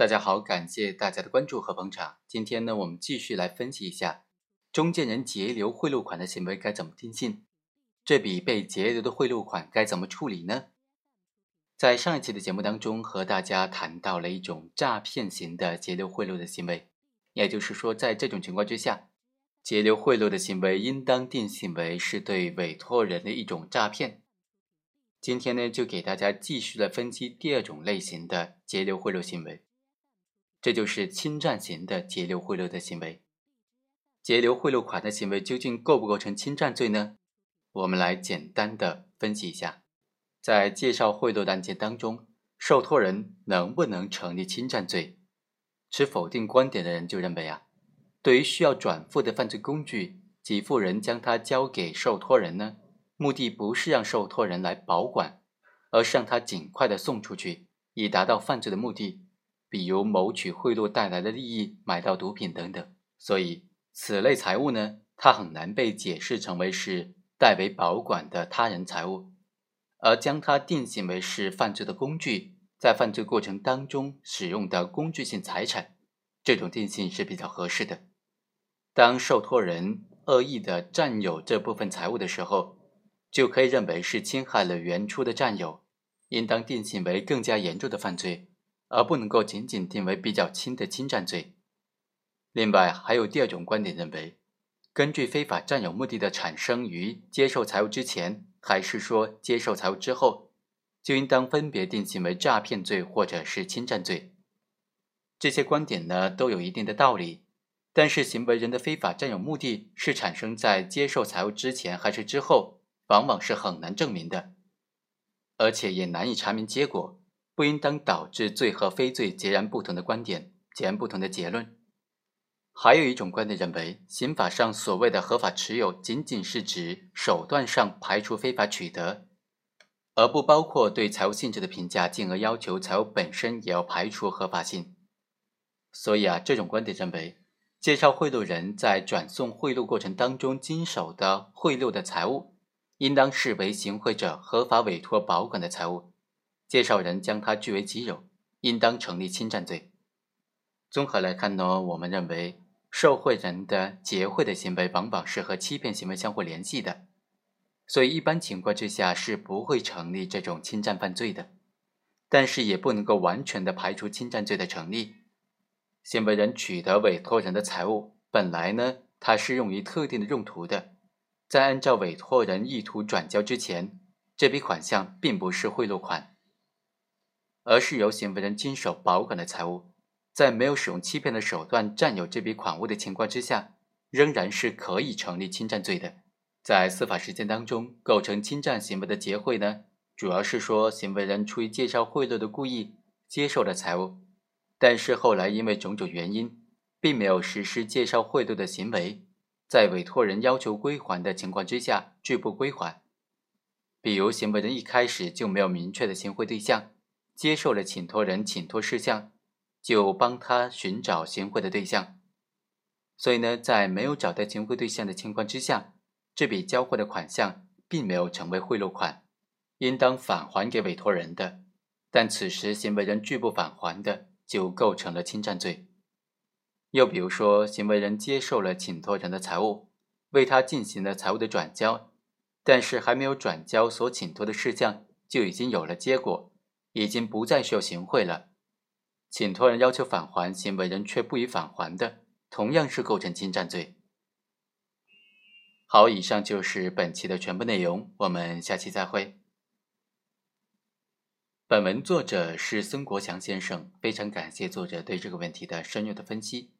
大家好，感谢大家的关注和捧场。今天呢，我们继续来分析一下中间人截留贿赂款的行为该怎么定性，这笔被截留的贿赂款该怎么处理呢？在上一期的节目当中，和大家谈到了一种诈骗型的截留贿赂的行为，也就是说，在这种情况之下，截留贿赂的行为应当定性为是对委托人的一种诈骗。今天呢，就给大家继续来分析第二种类型的截留贿赂行为，这就是侵占型的截留贿赂的行为。截留贿赂款的行为究竟构不构成侵占罪呢？我们来简单的分析一下。在介绍贿赂的案件当中，受托人能不能成立侵占罪？持否定观点的人就认为啊，对于需要转付的犯罪工具，给付人将它交给受托人呢，目的不是让受托人来保管，而是让他尽快的送出去，以达到犯罪的目的，比如谋取贿赂带来的利益、买到毒品等等。所以，此类财物呢，它很难被解释成为是代为保管的他人财物。而将它定性为是犯罪的工具，在犯罪过程当中使用的工具性财产，这种定性是比较合适的。当受托人恶意的占有这部分财物的时候，就可以认为是侵害了原初的占有，应当定性为更加严重的犯罪，而不能够仅仅定为比较轻的侵占罪。另外，还有第二种观点认为，根据非法占有目的的产生于接受财物之前。还是说接受财物之后，就应当分别定性为诈骗罪或者是侵占罪。这些观点呢都有一定的道理，但是行为人的非法占有目的是产生在接受财物之前还是之后，往往是很难证明的，而且也难以查明结果，不应当导致罪和非罪截然不同的观点，截然不同的结论。还有一种观点认为，刑法上所谓的合法持有，仅仅是指手段上排除非法取得，而不包括对财物性质的评价，进而要求财物本身也要排除合法性。所以啊，这种观点认为，介绍贿赂人在转送贿赂过程当中经手的贿赂的财物，应当视为行贿者合法委托保管的财物，介绍人将他据为己有，应当成立侵占罪。综合来看呢，我们认为。受贿人的结汇的行为往往是和欺骗行为相互联系的，所以一般情况之下是不会成立这种侵占犯罪的。但是也不能够完全的排除侵占罪的成立。行为人取得委托人的财物，本来呢，它是用于特定的用途的，在按照委托人意图转交之前，这笔款项并不是贿赂款，而是由行为人经手保管的财物。在没有使用欺骗的手段占有这笔款物的情况之下，仍然是可以成立侵占罪的。在司法实践当中，构成侵占行为的结汇呢，主要是说行为人出于介绍贿赂的故意接受了财物，但是后来因为种种原因，并没有实施介绍贿赂的行为，在委托人要求归还的情况之下拒不归还。比如行为人一开始就没有明确的行贿对象，接受了请托人请托事项。就帮他寻找行贿的对象，所以呢，在没有找到行贿对象的情况之下，这笔交货的款项并没有成为贿赂款，应当返还给委托人的。但此时行为人拒不返还的，就构成了侵占罪。又比如说，行为人接受了请托人的财物，为他进行了财物的转交，但是还没有转交所请托的事项，就已经有了结果，已经不再需要行贿了。请托人要求返还，行为人却不予返还的，同样是构成侵占罪。好，以上就是本期的全部内容，我们下期再会。本文作者是孙国强先生，非常感谢作者对这个问题的深入的分析。